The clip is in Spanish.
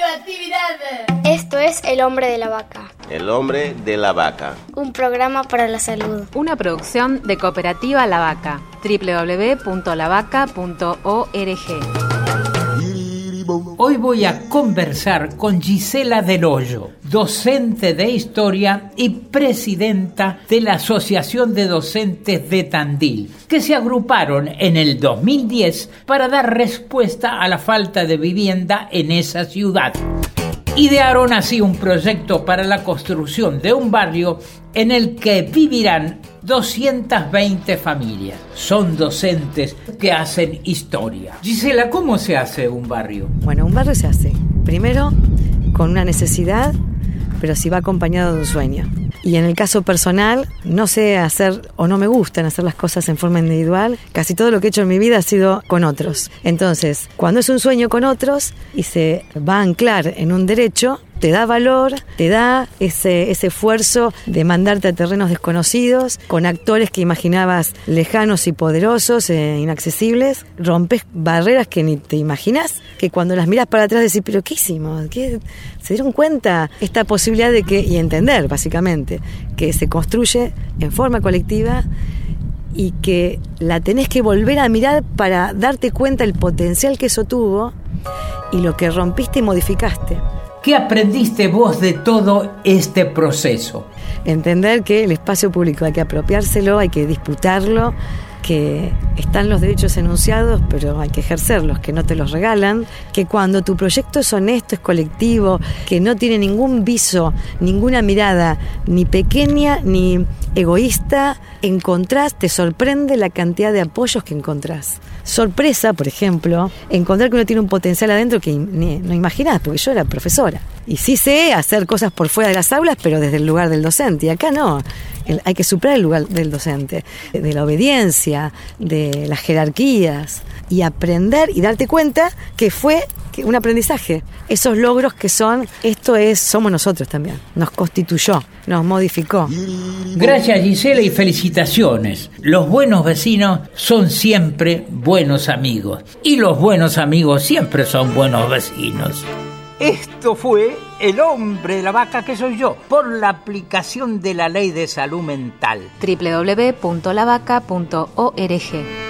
radioactividad. Esto es El Hombre de la Vaca. El hombre de la vaca. Un programa para la salud. Una producción de Cooperativa La Vaca. www.lavaca.org. Hoy voy a conversar con Gisela Del Hoyo, docente de historia y presidenta de la Asociación de Docentes de Tandil, que se agruparon en el 2010 para dar respuesta a la falta de vivienda en esa ciudad. Idearon así un proyecto para la construcción de un barrio en el que vivirán 220 familias. Son docentes que hacen historia. Gisela, ¿cómo se hace un barrio? Bueno, un barrio se hace primero con una necesidad, pero si va acompañado de un sueño. Y en el caso personal, no sé hacer o no me gustan hacer las cosas en forma individual. Casi todo lo que he hecho en mi vida ha sido con otros. Entonces, cuando es un sueño con otros y se va a anclar en un derecho, te da valor, te da ese, esfuerzo de mandarte a terrenos desconocidos, con actores que imaginabas lejanos y poderosos, e inaccesibles, rompes barreras que ni te imaginas, que cuando las miras para atrás decís, pero ¿qué hicimos? ¿Qué? ¿Se dieron cuenta esta posibilidad de que, y entender básicamente, que se construye en forma colectiva y que la tenés que volver a mirar para darte cuenta el potencial que eso tuvo y lo que rompiste y modificaste. ¿Qué aprendiste vos de todo este proceso? Entender que el espacio público hay que apropiárselo, hay que disputarlo, que están los derechos enunciados, pero hay que ejercerlos, que no te los regalan, que cuando tu proyecto es honesto, es colectivo, que no tiene ningún viso, ninguna mirada, ni pequeña ni egoísta, encontrás, te sorprende la cantidad de apoyos que encontrás. Sorpresa, por ejemplo, encontrar que uno tiene un potencial adentro que no imaginás, porque yo era profesora. Y sí sé hacer cosas por fuera de las aulas, pero desde el lugar del docente. Y acá no. Hay que superar el lugar del docente, de la obediencia, de las jerarquías, y aprender y darte cuenta que fue un aprendizaje. Esos logros que son, esto es, somos nosotros también. Nos constituyó, nos modificó. Gracias Gisela y felicitaciones. Los buenos vecinos son siempre buenos amigos. Y los buenos amigos siempre son buenos vecinos. Esto fue El hombre de la vaca que soy yo, por la aplicación de la ley de salud mental. www.lavaca.org